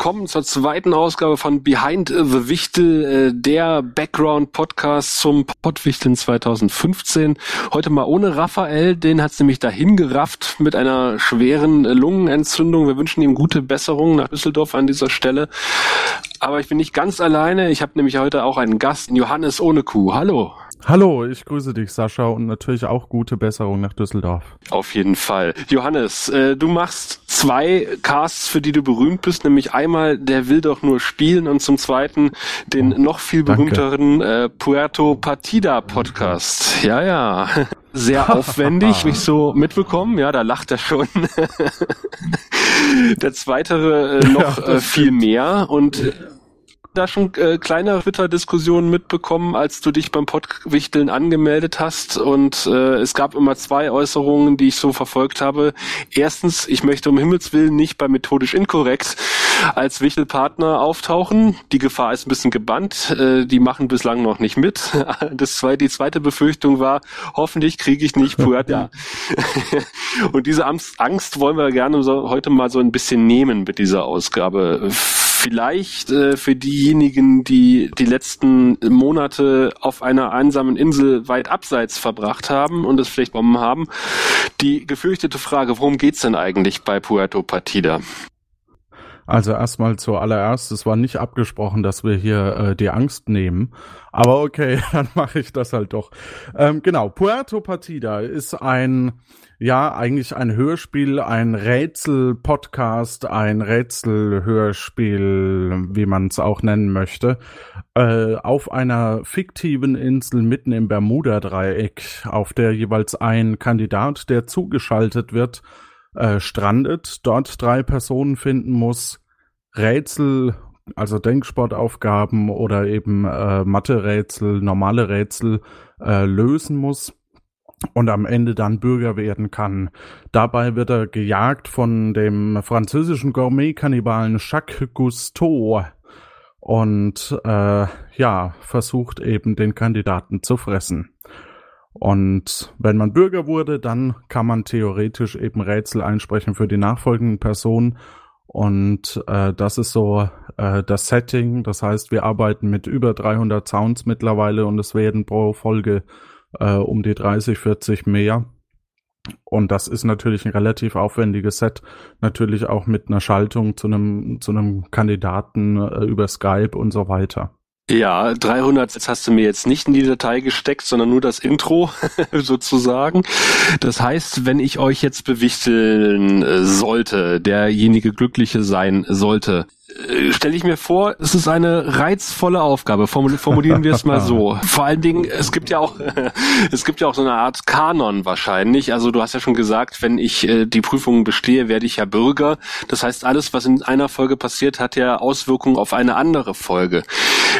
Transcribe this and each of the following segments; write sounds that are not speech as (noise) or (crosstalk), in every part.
willkommen zur zweiten Ausgabe von Behind the Wichtel, äh, der Background-Podcast zum Pottwichteln 2015. Heute mal ohne Raphael, den hat's nämlich dahin gerafft mit einer schweren Lungenentzündung. Wir wünschen ihm gute Besserung nach Düsseldorf an dieser Stelle. Aber ich bin nicht ganz alleine. Ich habe nämlich heute auch einen Gast, Johannes ohne Kuh. Hallo. Hallo, ich grüße dich, Sascha, und natürlich auch gute Besserung nach Düsseldorf. Auf jeden Fall. Johannes, äh, du machst zwei Casts, für die du berühmt bist, nämlich einmal Der will doch nur spielen und zum zweiten den oh, noch viel berühmteren äh, Puerto Partida Podcast. Ja, ja. (laughs) Sehr (laughs) aufwendig, mich so mitbekommen. Ja, da lacht er schon. (laughs) Der zweite äh, noch ja, äh, viel mehr und da schon äh, kleine Twitter-Diskussionen mitbekommen, als du dich beim Pottwichteln angemeldet hast. Und äh, es gab immer zwei Äußerungen, die ich so verfolgt habe. Erstens, ich möchte um Himmels Willen nicht bei methodisch inkorrekt als Wichtelpartner auftauchen. Die Gefahr ist ein bisschen gebannt. Äh, die machen bislang noch nicht mit. (laughs) Das zweite, die zweite Befürchtung war, hoffentlich kriege ich nicht Puerta. (laughs) (laughs) Und diese Angst wollen wir gerne so, heute mal so ein bisschen nehmen mit dieser Ausgabe vielleicht äh, für diejenigen, die die letzten Monate auf einer einsamen Insel weit abseits verbracht haben und es vielleicht bomben haben, die gefürchtete Frage, worum geht's denn eigentlich bei Puerto Partida? Also erstmal zuallererst, es war nicht abgesprochen, dass wir hier äh, die Angst nehmen. Aber okay, (laughs) dann mache ich das halt doch. Ähm, genau, Puerto Partida ist ein ja, eigentlich ein Hörspiel, ein Rätsel-Podcast, ein Rätsel-Hörspiel, wie man es auch nennen möchte, äh, auf einer fiktiven Insel mitten im Bermuda-Dreieck, auf der jeweils ein Kandidat, der zugeschaltet wird, äh, strandet, dort drei Personen finden muss, Rätsel, also Denksportaufgaben oder eben äh, Mathe-Rätsel, normale Rätsel äh, lösen muss und am Ende dann Bürger werden kann. Dabei wird er gejagt von dem französischen Gourmet-Kannibalen Jacques Cousteau und äh, ja, versucht eben den Kandidaten zu fressen. Und wenn man Bürger wurde, dann kann man theoretisch eben Rätsel einsprechen für die nachfolgenden Personen. Und äh, das ist so äh, das Setting. Das heißt, wir arbeiten mit über 300 Sounds mittlerweile und es werden pro Folge äh, um die 30, 40 mehr. Und das ist natürlich ein relativ aufwendiges Set. Natürlich auch mit einer Schaltung zu einem, zu einem Kandidaten äh, über Skype und so weiter. Ja, 300 das hast du mir jetzt nicht in die Datei gesteckt, sondern nur das Intro (laughs) sozusagen. Das heißt, wenn ich euch jetzt bewichteln äh, sollte, derjenige Glückliche sein sollte, stelle ich mir vor, es ist eine reizvolle Aufgabe. Formulieren wir es mal so. (laughs) Vor allen Dingen, es gibt ja auch, (laughs) es gibt ja auch so eine Art Kanon wahrscheinlich. Also du hast ja schon gesagt, wenn ich äh, die Prüfungen bestehe, werde ich ja Bürger. Das heißt, alles, was in einer Folge passiert, hat ja Auswirkungen auf eine andere Folge.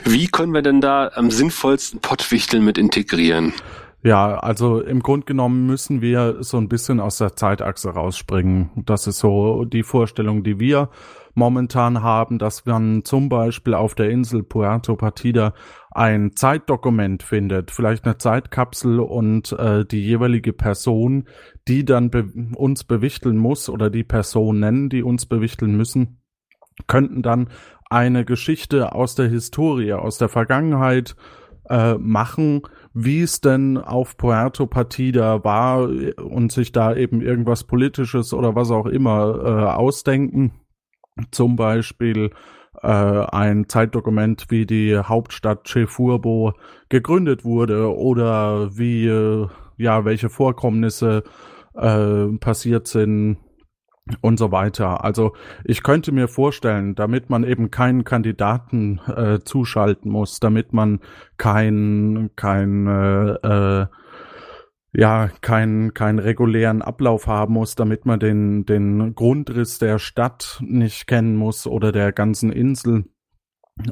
Wie können wir denn da am sinnvollsten Pottwichteln mit integrieren? Ja, also im Grund genommen müssen wir so ein bisschen aus der Zeitachse rausspringen. Das ist so die Vorstellung, die wir momentan haben, dass man zum Beispiel auf der Insel Puerto Partida ein Zeitdokument findet, vielleicht eine Zeitkapsel und äh, die jeweilige Person, die dann be uns bewichteln muss oder die Personen, die uns bewichteln müssen, könnten dann eine Geschichte aus der Historie, aus der Vergangenheit äh, machen, wie es denn auf Puerto Partida war und sich da eben irgendwas Politisches oder was auch immer äh, ausdenken. Zum Beispiel äh, ein Zeitdokument, wie die Hauptstadt Chefurbo gegründet wurde oder wie, äh, ja, welche Vorkommnisse äh, passiert sind und so weiter. Also ich könnte mir vorstellen, damit man eben keinen Kandidaten äh, zuschalten muss, damit man kein, kein äh, äh, ja keinen keinen regulären Ablauf haben muss, damit man den den Grundriss der Stadt nicht kennen muss oder der ganzen Insel,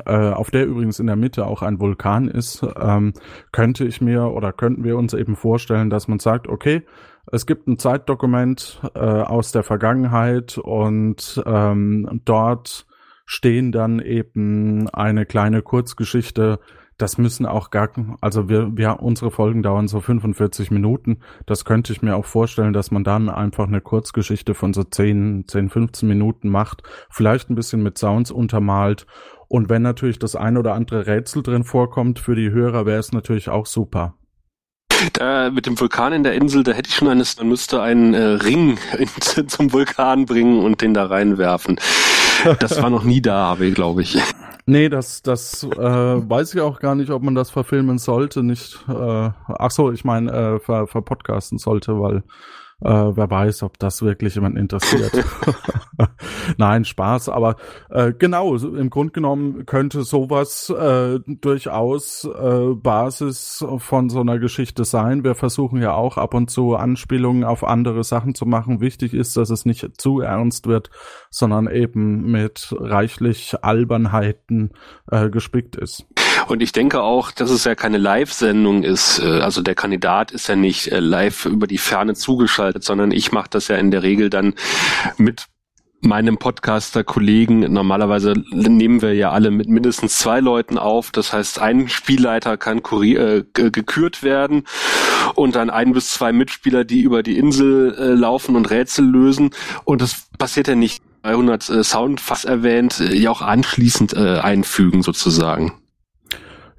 äh, auf der übrigens in der Mitte auch ein Vulkan ist, ähm, könnte ich mir oder könnten wir uns eben vorstellen, dass man sagt, okay, es gibt ein Zeitdokument äh, aus der Vergangenheit und ähm, dort stehen dann eben eine kleine Kurzgeschichte das müssen auch gar, also wir, wir, unsere Folgen dauern so 45 Minuten. Das könnte ich mir auch vorstellen, dass man dann einfach eine Kurzgeschichte von so 10, 10, 15 Minuten macht, vielleicht ein bisschen mit Sounds untermalt. Und wenn natürlich das ein oder andere Rätsel drin vorkommt für die Hörer, wäre es natürlich auch super. Da, mit dem Vulkan in der Insel, da hätte ich schon eines, man müsste einen äh, Ring (laughs) in, zum Vulkan bringen und den da reinwerfen. Das war noch nie da, habe glaube ich. Nee, das, das äh, weiß ich auch gar nicht, ob man das verfilmen sollte, nicht. Äh, ach so, ich meine, äh, ver, verpodcasten sollte, weil äh, wer weiß, ob das wirklich jemand interessiert. (laughs) Nein, Spaß, aber äh, genau, im Grunde genommen könnte sowas äh, durchaus äh, Basis von so einer Geschichte sein. Wir versuchen ja auch ab und zu Anspielungen auf andere Sachen zu machen. Wichtig ist, dass es nicht zu ernst wird, sondern eben mit reichlich Albernheiten äh, gespickt ist. Und ich denke auch, dass es ja keine Live-Sendung ist. Äh, also der Kandidat ist ja nicht äh, live über die Ferne zugeschaltet, sondern ich mache das ja in der Regel dann mit meinem Podcaster-Kollegen, normalerweise nehmen wir ja alle mit mindestens zwei Leuten auf. Das heißt, ein Spielleiter kann äh, gekürt werden und dann ein bis zwei Mitspieler, die über die Insel äh, laufen und Rätsel lösen. Und das passiert ja nicht 300 äh, Sound fast erwähnt, äh, ja auch anschließend einfügen sozusagen.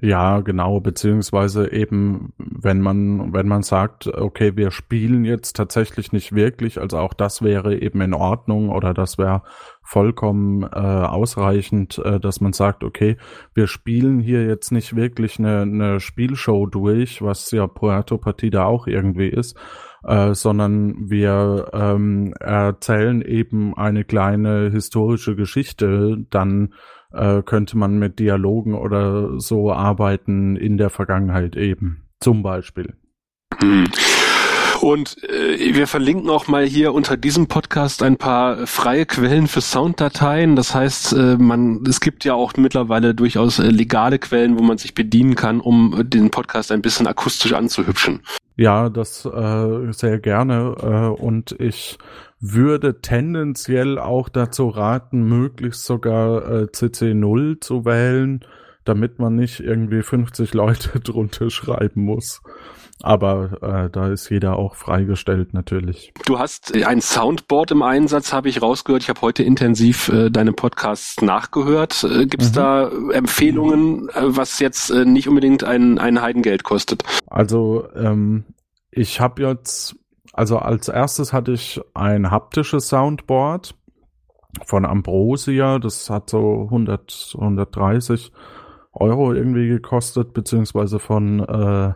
Ja, genau, beziehungsweise eben, wenn man, wenn man sagt, okay, wir spielen jetzt tatsächlich nicht wirklich, also auch das wäre eben in Ordnung oder das wäre vollkommen äh, ausreichend, äh, dass man sagt, okay, wir spielen hier jetzt nicht wirklich eine, eine Spielshow durch, was ja Puerto Partida auch irgendwie ist, äh, sondern wir ähm, erzählen eben eine kleine historische Geschichte dann äh, könnte man mit Dialogen oder so arbeiten in der Vergangenheit eben. Zum Beispiel. Hm. Und äh, wir verlinken auch mal hier unter diesem Podcast ein paar freie Quellen für Sounddateien. Das heißt, äh, man, es gibt ja auch mittlerweile durchaus äh, legale Quellen, wo man sich bedienen kann, um den Podcast ein bisschen akustisch anzuhübschen. Ja, das äh, sehr gerne. Äh, und ich würde tendenziell auch dazu raten, möglichst sogar äh, CC0 zu wählen, damit man nicht irgendwie 50 Leute (laughs) drunter schreiben muss. Aber äh, da ist jeder auch freigestellt natürlich. Du hast ein Soundboard im Einsatz, habe ich rausgehört. Ich habe heute intensiv äh, deine Podcasts nachgehört. Äh, Gibt es mhm. da Empfehlungen, äh, was jetzt äh, nicht unbedingt ein, ein Heidengeld kostet? Also ähm, ich habe jetzt also als erstes hatte ich ein haptisches Soundboard von Ambrosia. Das hat so 100, 130 Euro irgendwie gekostet, beziehungsweise von äh,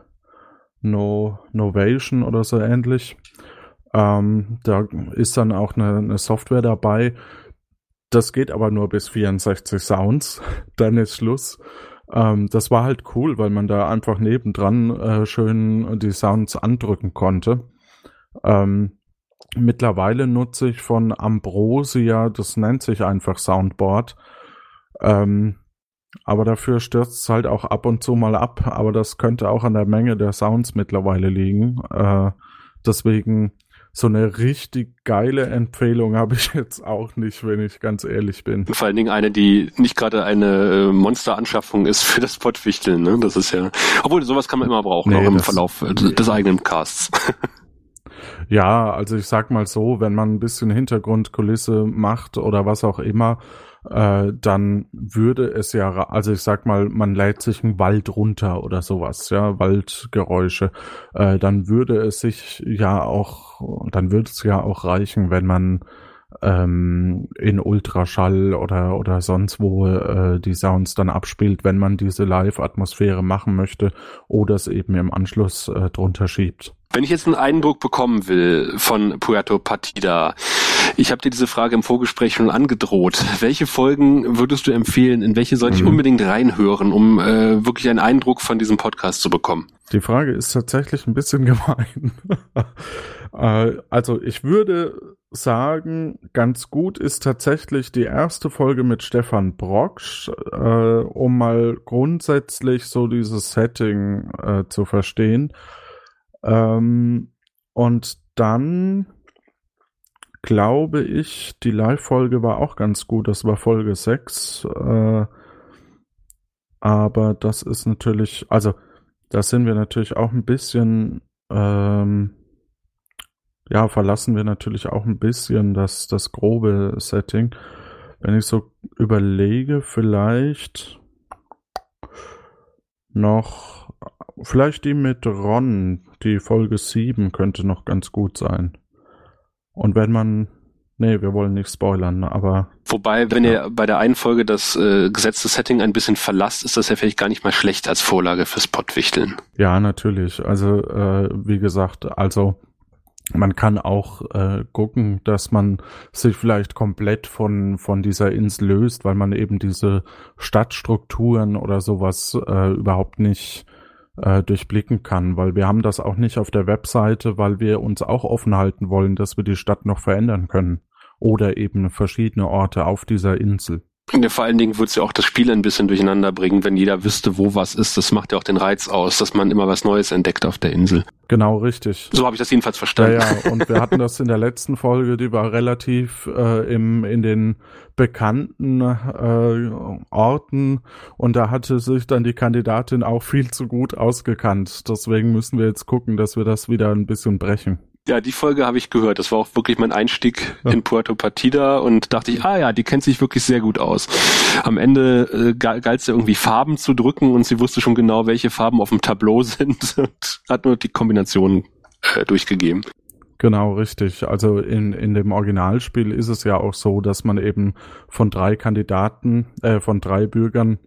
no, Novation oder so ähnlich. Ähm, da ist dann auch eine, eine Software dabei. Das geht aber nur bis 64 Sounds. (laughs) dann ist Schluss. Ähm, das war halt cool, weil man da einfach nebendran äh, schön die Sounds andrücken konnte. Ähm, mittlerweile nutze ich von Ambrosia, das nennt sich einfach Soundboard. Ähm, aber dafür stürzt es halt auch ab und zu mal ab. Aber das könnte auch an der Menge der Sounds mittlerweile liegen. Äh, deswegen so eine richtig geile Empfehlung (laughs) habe ich jetzt auch nicht, wenn ich ganz ehrlich bin. Vor allen Dingen eine, die nicht gerade eine äh, Monsteranschaffung ist für das Pottwichteln. Ne? Das ist ja, obwohl sowas kann man immer brauchen, nee, auch im Verlauf äh, des eigenen Casts. (laughs) Ja, also ich sag mal so, wenn man ein bisschen Hintergrundkulisse macht oder was auch immer, äh, dann würde es ja, also ich sag mal, man lädt sich einen Wald runter oder sowas, ja, Waldgeräusche, äh, dann würde es sich ja auch, dann würde es ja auch reichen, wenn man ähm, in Ultraschall oder oder sonst wo äh, die Sounds dann abspielt, wenn man diese Live-Atmosphäre machen möchte oder es eben im Anschluss äh, drunter schiebt. Wenn ich jetzt einen Eindruck bekommen will von Puerto Partida, ich habe dir diese Frage im Vorgespräch schon angedroht. Welche Folgen würdest du empfehlen? In welche sollte ich mhm. unbedingt reinhören, um äh, wirklich einen Eindruck von diesem Podcast zu bekommen? Die Frage ist tatsächlich ein bisschen (laughs) gemein. äh, also ich würde sagen, ganz gut ist tatsächlich die erste Folge mit Stefan Brocksch, äh, um mal grundsätzlich so dieses Setting äh, zu verstehen. Ähm, und dann glaube ich, die Live-Folge war auch ganz gut. Das war Folge 6. Äh, aber das ist natürlich, also da sind wir natürlich auch ein bisschen, ähm, ja, verlassen wir natürlich auch ein bisschen das, das grobe Setting. Wenn ich so überlege, vielleicht noch, vielleicht die mit Ron, die Folge 7 könnte noch ganz gut sein. Und wenn man Nee, wir wollen nicht spoilern, aber. Wobei, wenn ja. ihr bei der einen Folge das äh, gesetzte Setting ein bisschen verlasst, ist das ja vielleicht gar nicht mal schlecht als Vorlage fürs Pottwichteln. Ja, natürlich. Also, äh, wie gesagt, also man kann auch äh, gucken, dass man sich vielleicht komplett von, von dieser Insel löst, weil man eben diese Stadtstrukturen oder sowas äh, überhaupt nicht äh, durchblicken kann, weil wir haben das auch nicht auf der Webseite, weil wir uns auch offen halten wollen, dass wir die Stadt noch verändern können oder eben verschiedene Orte auf dieser Insel. Ja, vor allen Dingen würde es ja auch das Spiel ein bisschen durcheinander bringen, wenn jeder wüsste, wo was ist. Das macht ja auch den Reiz aus, dass man immer was Neues entdeckt auf der Insel. Genau, richtig. So habe ich das jedenfalls verstanden. Ja, ja, und wir hatten das in der letzten Folge, die war relativ äh, im, in den bekannten äh, Orten und da hatte sich dann die Kandidatin auch viel zu gut ausgekannt. Deswegen müssen wir jetzt gucken, dass wir das wieder ein bisschen brechen. Ja, die Folge habe ich gehört. Das war auch wirklich mein Einstieg ja. in Puerto Partida und dachte ich, ah ja, die kennt sich wirklich sehr gut aus. Am Ende äh, galt es ja irgendwie Farben zu drücken und sie wusste schon genau, welche Farben auf dem Tableau (laughs) sind und hat nur die Kombination äh, durchgegeben. Genau, richtig. Also in, in dem Originalspiel ist es ja auch so, dass man eben von drei Kandidaten, äh, von drei Bürgern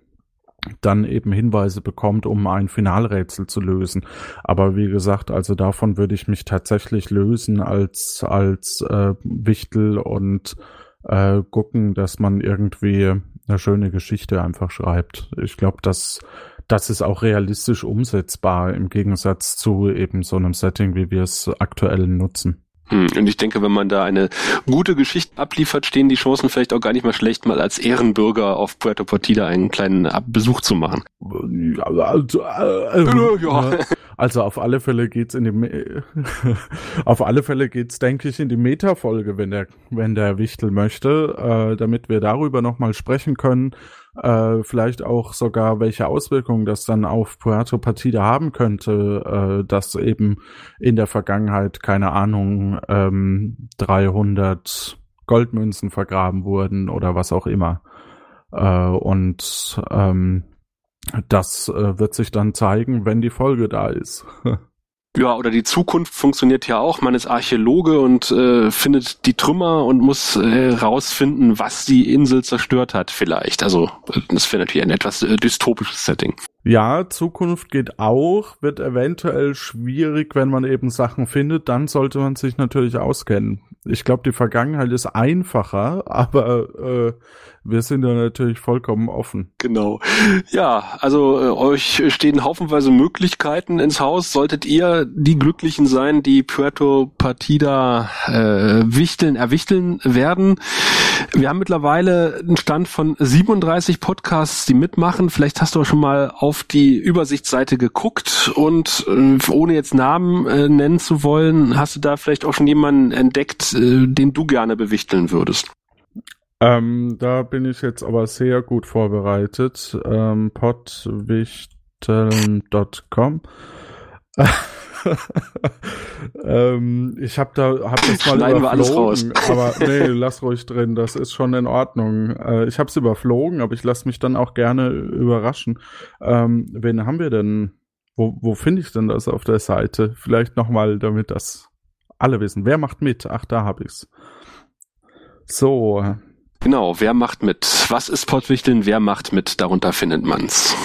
dann eben Hinweise bekommt, um ein Finalrätsel zu lösen. Aber wie gesagt, also davon würde ich mich tatsächlich lösen als als äh, Wichtel und äh, gucken, dass man irgendwie eine schöne Geschichte einfach schreibt. Ich glaube, dass das ist auch realistisch umsetzbar im Gegensatz zu eben so einem Setting, wie wir es aktuell nutzen. Hm, und ich denke, wenn man da eine gute Geschichte abliefert, stehen die Chancen vielleicht auch gar nicht mal schlecht, mal als Ehrenbürger auf Puerto Partida einen kleinen Besuch zu machen. Also, äh, äh, ja. also auf alle Fälle geht's in die (laughs) auf alle Fälle geht's, denke ich, in die Meta-Folge, wenn der wenn der Wichtel möchte, äh, damit wir darüber nochmal sprechen können äh, vielleicht auch sogar welche Auswirkungen das dann auf Puerto Partida haben könnte, äh, dass eben in der Vergangenheit, keine Ahnung, ähm, 300 Goldmünzen vergraben wurden oder was auch immer. Äh, und ähm, das äh, wird sich dann zeigen, wenn die Folge da ist. (laughs) Ja, oder die Zukunft funktioniert ja auch. Man ist Archäologe und äh, findet die Trümmer und muss äh, rausfinden, was die Insel zerstört hat, vielleicht. Also das wäre natürlich ein etwas äh, dystopisches Setting. Ja, Zukunft geht auch, wird eventuell schwierig, wenn man eben Sachen findet, dann sollte man sich natürlich auskennen. Ich glaube, die Vergangenheit ist einfacher, (laughs) aber äh, wir sind da natürlich vollkommen offen. Genau. Ja, also äh, euch stehen haufenweise Möglichkeiten ins Haus. Solltet ihr die Glücklichen sein, die Puerto Partida äh, wichteln, erwichteln werden. Wir haben mittlerweile einen Stand von 37 Podcasts, die mitmachen. Vielleicht hast du auch schon mal auf die Übersichtsseite geguckt und äh, ohne jetzt Namen äh, nennen zu wollen, hast du da vielleicht auch schon jemanden entdeckt, äh, den du gerne bewichteln würdest? Ähm, da bin ich jetzt aber sehr gut vorbereitet. Ähm, podwichteln.com (laughs) ähm, ich habe da hab das mal Schneiden wir alles raus. aber nee, lass ruhig drin, das ist schon in Ordnung. Äh, ich habe es überflogen, aber ich lasse mich dann auch gerne überraschen. Ähm, wen haben wir denn? Wo, wo finde ich denn das auf der Seite? Vielleicht nochmal, damit das alle wissen. Wer macht mit? Ach, da habe ich's. So, Genau, wer macht mit? Was ist Pottwichteln? Wer macht mit? Darunter findet man's.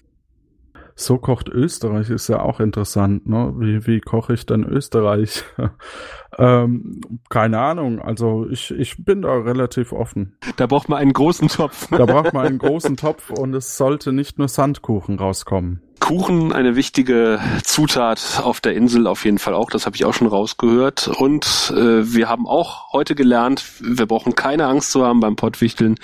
So kocht Österreich ist ja auch interessant, ne? Wie, wie koche ich denn Österreich? (laughs) ähm, keine Ahnung, also ich, ich bin da relativ offen. Da braucht man einen großen Topf. da braucht (laughs) man einen großen Topf und es sollte nicht nur Sandkuchen rauskommen. Kuchen eine wichtige Zutat auf der Insel auf jeden Fall auch, das habe ich auch schon rausgehört. Und äh, wir haben auch heute gelernt, wir brauchen keine Angst zu haben beim Pottwichteln,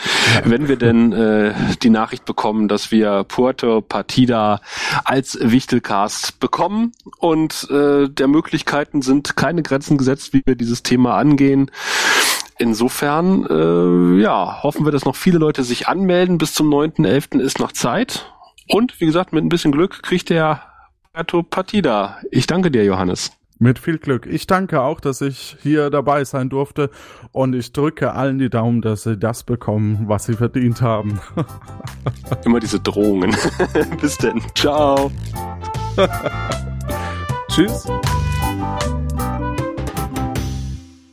wenn wir denn äh, die Nachricht bekommen, dass wir Puerto Partida als Wichtelcast bekommen. Und äh, der Möglichkeiten sind keine Grenzen gesetzt, wie wir dieses Thema angehen. Insofern, äh, ja, hoffen wir, dass noch viele Leute sich anmelden. Bis zum 9.11. ist noch Zeit. Und wie gesagt, mit ein bisschen Glück kriegt der Roberto Partida. Ich danke dir, Johannes. Mit viel Glück. Ich danke auch, dass ich hier dabei sein durfte und ich drücke allen die Daumen, dass sie das bekommen, was sie verdient haben. (laughs) Immer diese Drohungen. (laughs) Bis denn. Ciao. (laughs) Tschüss.